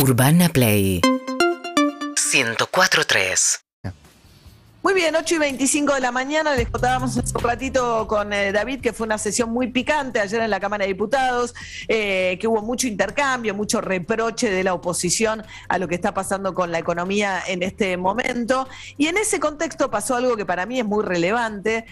Urbana Play 104.3 Muy bien, 8 y 25 de la mañana, les contábamos un ratito con eh, David que fue una sesión muy picante ayer en la Cámara de Diputados, eh, que hubo mucho intercambio, mucho reproche de la oposición a lo que está pasando con la economía en este momento. Y en ese contexto pasó algo que para mí es muy relevante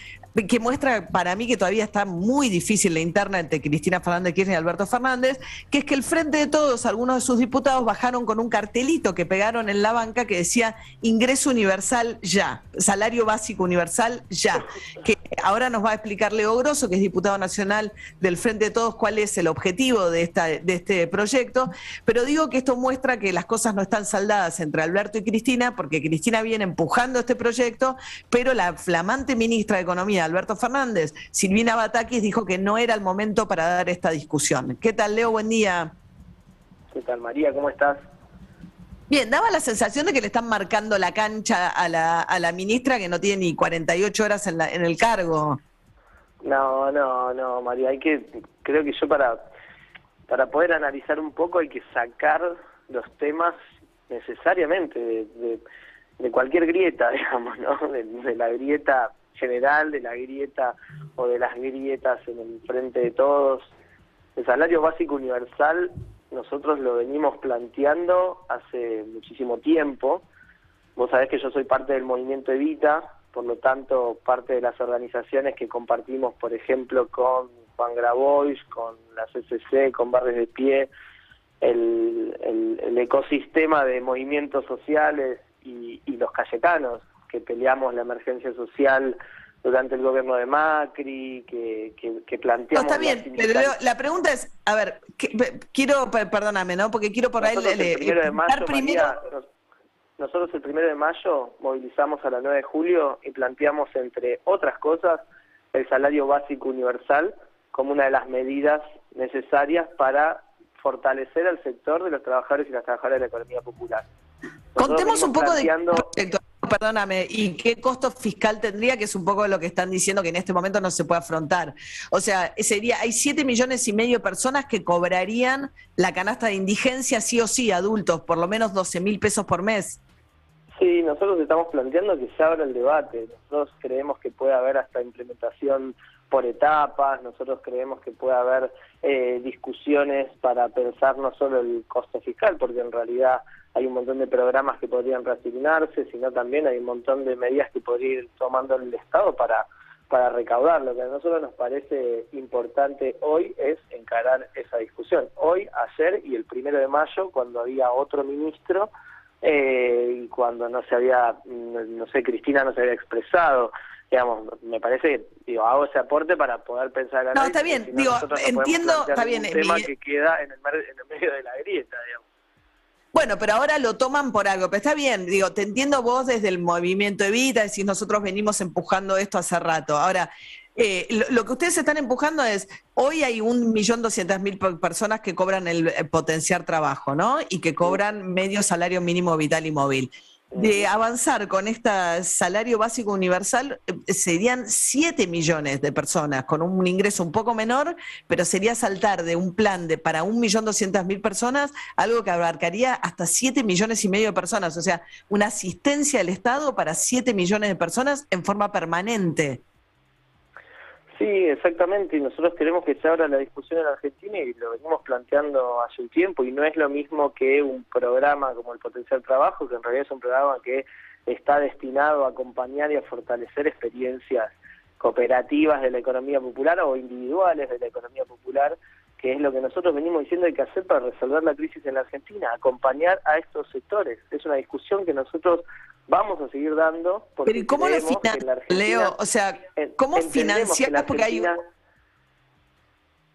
que muestra para mí que todavía está muy difícil la interna entre Cristina Fernández Kirchner y Alberto Fernández, que es que el Frente de Todos, algunos de sus diputados bajaron con un cartelito que pegaron en la banca que decía ingreso universal ya, salario básico universal ya, que ahora nos va a explicar Leo Grosso, que es diputado nacional del Frente de Todos, cuál es el objetivo de, de este proyecto, pero digo que esto muestra que las cosas no están saldadas entre Alberto y Cristina, porque Cristina viene empujando este proyecto, pero la flamante ministra de Economía, Alberto Fernández. Silvina Batakis dijo que no era el momento para dar esta discusión. ¿Qué tal, Leo? Buen día. ¿Qué tal, María? ¿Cómo estás? Bien, daba la sensación de que le están marcando la cancha a la, a la ministra que no tiene ni 48 horas en, la, en el cargo. No, no, no, María, hay que, creo que yo para, para poder analizar un poco hay que sacar los temas necesariamente de, de, cualquier grieta, digamos, ¿no? de la grieta general, de la grieta o de las grietas en el frente de todos. El salario básico universal nosotros lo venimos planteando hace muchísimo tiempo. Vos sabés que yo soy parte del movimiento Evita, por lo tanto, parte de las organizaciones que compartimos, por ejemplo, con Juan Grabois, con la CCC, con Barrios de Pie, el, el, ecosistema de movimientos sociales y, y los cayetanos, que peleamos la emergencia social durante el gobierno de Macri, que, que, planteamos... No, está bien, pero la pregunta es, a ver, quiero, perdóname, ¿no? Porque quiero por ahí... El primero de mayo, nosotros el primero de mayo movilizamos a la 9 de julio y planteamos, entre otras cosas, el salario básico universal como una de las medidas necesarias para fortalecer al sector de los trabajadores y las trabajadoras de la economía popular. Contemos un poco de perdóname, ¿y qué costo fiscal tendría? Que es un poco lo que están diciendo que en este momento no se puede afrontar. O sea, sería, hay 7 millones y medio de personas que cobrarían la canasta de indigencia sí o sí, adultos, por lo menos 12 mil pesos por mes. Sí, nosotros estamos planteando que se abra el debate. Nosotros creemos que puede haber hasta implementación por etapas, nosotros creemos que puede haber eh, discusiones para pensar no solo el costo fiscal, porque en realidad hay un montón de programas que podrían reasignarse, sino también hay un montón de medidas que podría ir tomando el Estado para, para recaudar. Lo que a nosotros nos parece importante hoy es encarar esa discusión. Hoy, ayer y el primero de mayo, cuando había otro ministro, eh, y cuando no se había, no sé, Cristina no se había expresado, digamos, me parece que digo, hago ese aporte para poder pensar No, está bien, digo, entiendo, está bien. Un tema que queda en el, en el medio de la grieta, digamos. Bueno, pero ahora lo toman por algo, pero está bien, digo, te entiendo vos desde el movimiento Evita, decís nosotros venimos empujando esto hace rato. Ahora, eh, lo, que ustedes están empujando es, hoy hay un millón doscientas mil personas que cobran el, el potenciar trabajo, ¿no? Y que cobran medio salario mínimo vital y móvil de avanzar con este salario básico universal eh, serían 7 millones de personas con un ingreso un poco menor, pero sería saltar de un plan de para 1.200.000 personas algo que abarcaría hasta 7 millones y medio de personas, o sea, una asistencia del Estado para 7 millones de personas en forma permanente. Sí, exactamente, y nosotros queremos que se abra la discusión en Argentina y lo venimos planteando hace un tiempo y no es lo mismo que un programa como el Potencial Trabajo, que en realidad es un programa que está destinado a acompañar y a fortalecer experiencias cooperativas de la economía popular o individuales de la economía popular que es lo que nosotros venimos diciendo hay que hacer para resolver la crisis en la Argentina, acompañar a estos sectores. Es una discusión que nosotros vamos a seguir dando. Porque Pero cómo lo financias, Leo? O sea, ¿cómo financias? Porque hay...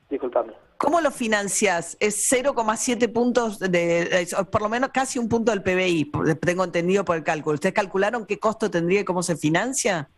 Disculpame. ¿Cómo lo financias? Es 0,7 puntos, de, por lo menos casi un punto del PBI, tengo entendido por el cálculo. ¿Ustedes calcularon qué costo tendría y cómo se financia?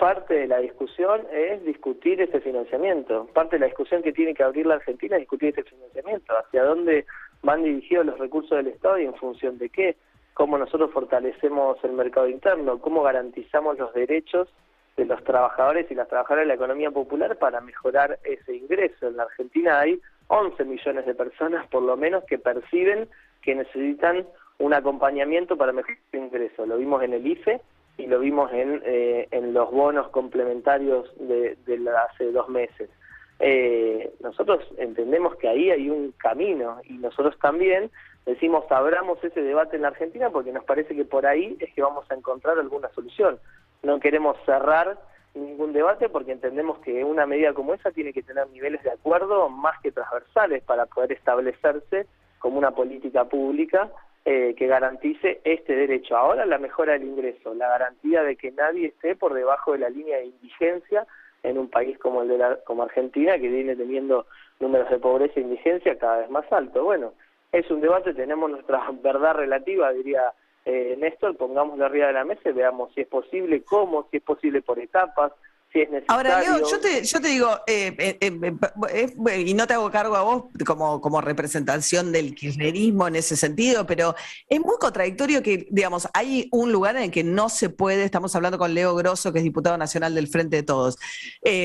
Parte de la discusión es discutir ese financiamiento. Parte de la discusión que tiene que abrir la Argentina es discutir ese financiamiento, hacia dónde van dirigidos los recursos del Estado y en función de qué, cómo nosotros fortalecemos el mercado interno, cómo garantizamos los derechos de los trabajadores y las trabajadoras de la economía popular para mejorar ese ingreso. En la Argentina hay 11 millones de personas por lo menos que perciben que necesitan un acompañamiento para mejorar su ingreso. Lo vimos en el IFE y lo vimos en, eh, en los bonos complementarios de, de hace dos meses. Eh, nosotros entendemos que ahí hay un camino y nosotros también decimos abramos ese debate en la Argentina porque nos parece que por ahí es que vamos a encontrar alguna solución. No queremos cerrar ningún debate porque entendemos que una medida como esa tiene que tener niveles de acuerdo más que transversales para poder establecerse como una política pública eh, que garantice este derecho. Ahora la mejora del ingreso, la garantía de que nadie esté por debajo de la línea de indigencia en un país como el de la, como Argentina que viene teniendo números de pobreza e indigencia cada vez más altos. Bueno, es un debate, tenemos nuestra verdad relativa, diría eh, Néstor, pongámoslo arriba de la mesa y veamos si es posible, cómo, si es posible por etapas, Ahora, Leo, yo te, yo te digo, eh, eh, eh, y no te hago cargo a vos como, como representación del kirchnerismo en ese sentido, pero es muy contradictorio que, digamos, hay un lugar en el que no se puede, estamos hablando con Leo Grosso, que es diputado nacional del Frente de Todos,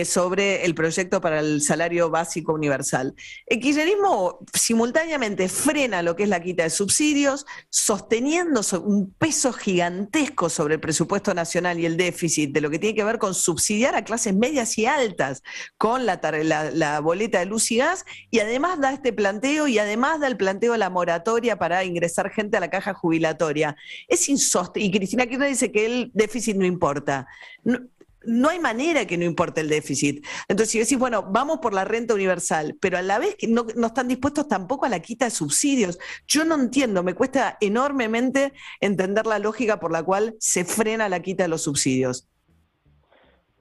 sobre el proyecto para el salario básico universal. El kirchnerismo simultáneamente frena lo que es la quita de subsidios, sosteniendo un peso gigantesco sobre el presupuesto nacional y el déficit de lo que tiene que ver con subsidiar a clases medias y altas con la, boleta de luz y gas y además da este planteo y además da el planteo de la moratoria para ingresar gente a la caja jubilatoria. Es insostenible. Y Cristina Kirchner dice que el déficit no importa. No, hay manera que no importe el déficit. Entonces, si decís, bueno, vamos por la renta universal, pero a la vez que no, no, están dispuestos tampoco a la quita de subsidios. Yo no entiendo, me cuesta enormemente entender la lógica por la cual se frena la quita de los subsidios.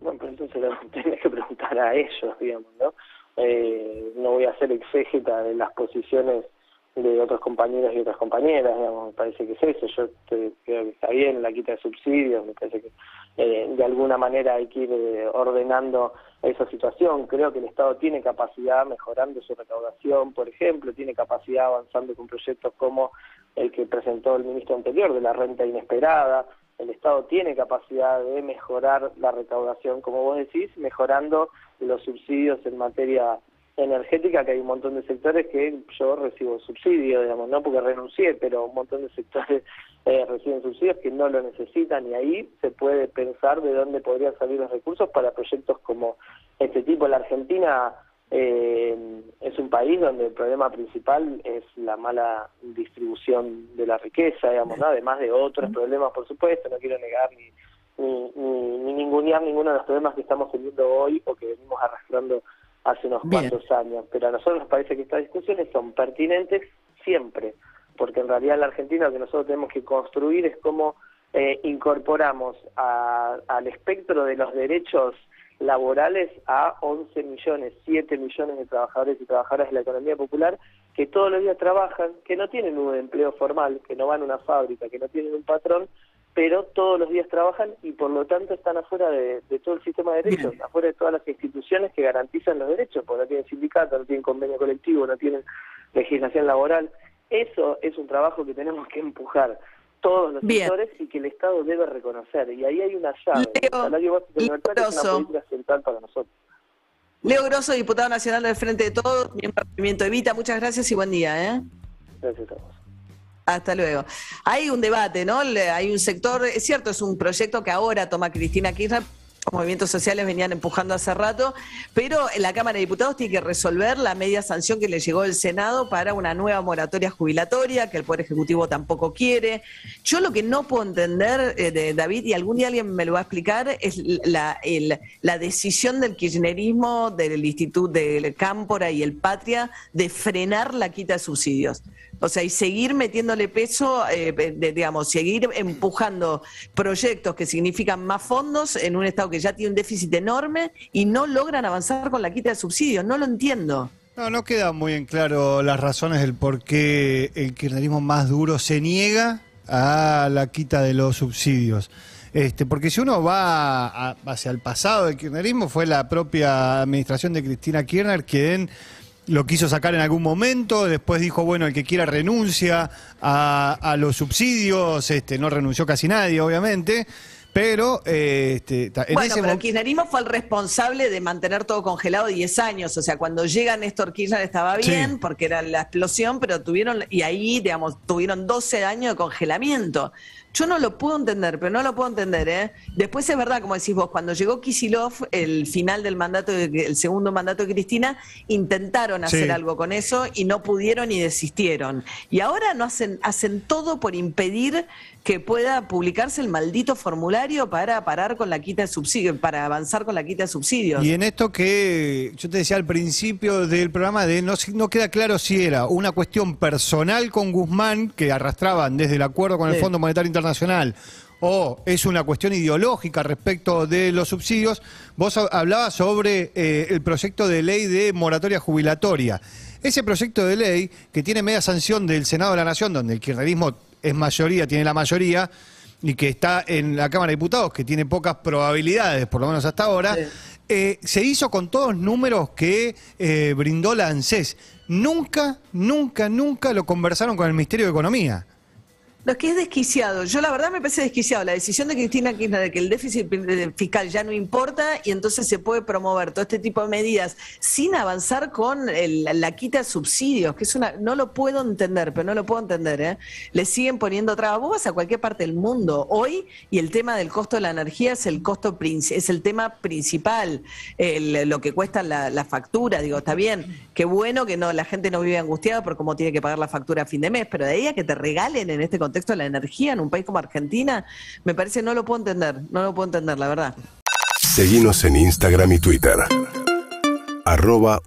Bueno, pero entonces lo tenés que preguntar a ellos, digamos, ¿no? Eh, no voy a hacer exégeta de las posiciones de otros compañeros y otras compañeras, digamos, me parece que es eso, yo creo que está bien la quita de subsidios, me parece que eh, de alguna manera hay que ir eh, ordenando esa situación, creo que el Estado tiene capacidad mejorando su recaudación, por ejemplo, tiene capacidad avanzando con proyectos como el que presentó el ministro anterior de la renta inesperada, el Estado tiene capacidad de mejorar la recaudación, como vos decís, mejorando los subsidios en materia energética, que hay un montón de sectores que yo recibo subsidios, digamos, no porque renuncié, pero un montón de sectores eh, reciben subsidios que no lo necesitan y ahí se puede pensar de dónde podrían salir los recursos para proyectos como este tipo. La Argentina eh, es país donde el problema principal es la mala distribución de la riqueza, digamos, además de otros problemas, por supuesto, no quiero negar ni, ni, ni, ningunear ninguno de los problemas que estamos teniendo hoy o que venimos arrastrando hace unos cuantos años, pero a nosotros nos parece que estas discusiones son pertinentes siempre, porque en realidad en la Argentina lo que nosotros tenemos que construir es cómo eh, incorporamos al espectro de los derechos laborales a 11 millones, 7 millones de trabajadores y trabajadoras de la economía popular que todos los días trabajan, que no tienen un empleo formal, que no van a una fábrica, que no tienen un patrón, pero todos los días trabajan y por lo tanto están afuera de, todo el sistema de derechos, afuera de todas las instituciones que garantizan los derechos, porque no tienen sindicato, no tienen convenio colectivo, no tienen legislación laboral. Eso es un trabajo que tenemos que empujar todos los sectores y que el Estado debe reconocer. Y ahí hay una llave. Leo, el salario básico universal es una política central para nosotros. Leo Grosso, diputado nacional del Frente de Todos, miembro del Movimiento Evita. Muchas gracias y buen día. ¿eh? Gracias a vos. Hasta luego. Hay un debate, ¿no? Hay un sector, es cierto, es un proyecto que ahora toma Cristina Kirchner movimientos sociales venían empujando hace rato, pero la Cámara de Diputados tiene que resolver la media sanción que le llegó del Senado para una nueva moratoria jubilatoria, que el Poder Ejecutivo tampoco quiere. Yo lo que no puedo entender, eh, de David, y algún día alguien me lo va a explicar, es la, la decisión del kirchnerismo, del Instituto del Cámpora y el Patria, de frenar la quita de subsidios. O sea, y seguir metiéndole peso, eh, digamos, seguir empujando proyectos que significan más fondos en un Estado que ya tiene un déficit enorme y no logran avanzar con la quita de subsidios. No lo entiendo. No, no queda muy en claro las razones del por qué el kirchnerismo más duro se niega a la quita de los subsidios. Este, porque si uno va hacia el pasado del kirchnerismo, fue la propia administración de Cristina Kirchner quien lo quiso sacar en algún momento, después dijo, bueno, el que quiera renuncia a, los subsidios, este, no renunció casi nadie, obviamente, Pero, eh, este, en Bueno, ese pero el kirchnerismo fue el responsable de mantener todo congelado 10 años. O sea, cuando llega Néstor Kirchner estaba Sí. bien, porque era la explosión, pero tuvieron, y ahí, digamos, tuvieron 12 años de congelamiento. Yo no lo puedo entender, pero no lo puedo entender, ¿eh? Después es verdad, como decís vos, cuando llegó Kisilov, el final del mandato, el segundo mandato de Cristina, intentaron hacer Sí. algo con eso y no pudieron y desistieron. Y ahora no hacen, hacen todo por impedir que pueda publicarse el maldito formulario para parar con la quita de subsidios, para avanzar con la quita de subsidios. Y en esto que yo te decía al principio del programa, de no, no queda claro si era una cuestión personal con Guzmán, que arrastraban desde el acuerdo con el Sí. Fondo Monetario Internacional, o es una cuestión ideológica respecto de los subsidios. Vos ha- hablabas sobre eh, el proyecto de ley de moratoria jubilatoria. Ese proyecto de ley, que tiene media sanción del Senado de la Nación, donde el kirchnerismo es mayoría, tiene la mayoría, y que está en la Cámara de Diputados, que tiene pocas probabilidades, por lo menos hasta ahora, Sí. eh, se hizo con todos los números que eh, brindó la ANSES. Nunca, nunca, nunca lo conversaron con el Ministerio de Economía. No, es que es desquiciado. Yo la verdad me parece desquiciado. La decisión de Cristina Kirchner de que el déficit fiscal ya no importa y entonces se puede promover todo este tipo de medidas sin avanzar con el- la quita de subsidios, que es una... No lo puedo entender, pero no lo puedo entender. ¿eh? Le siguen poniendo trabas. Vos vas a cualquier parte del mundo hoy y el tema del costo de la energía es el costo es el tema principal. Lo que cuesta la, la factura, digo, está bien. Qué bueno que no la gente no vive angustiada por cómo tiene que pagar la factura a fin de mes, pero de ahí a que te regalen en este contexto la energía en un país como Argentina, me parece no lo puedo entender, no lo puedo entender, la verdad. Seguinos en Instagram y Twitter. Arroba.